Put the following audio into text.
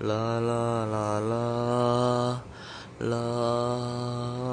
啦啦啦啦啦啦。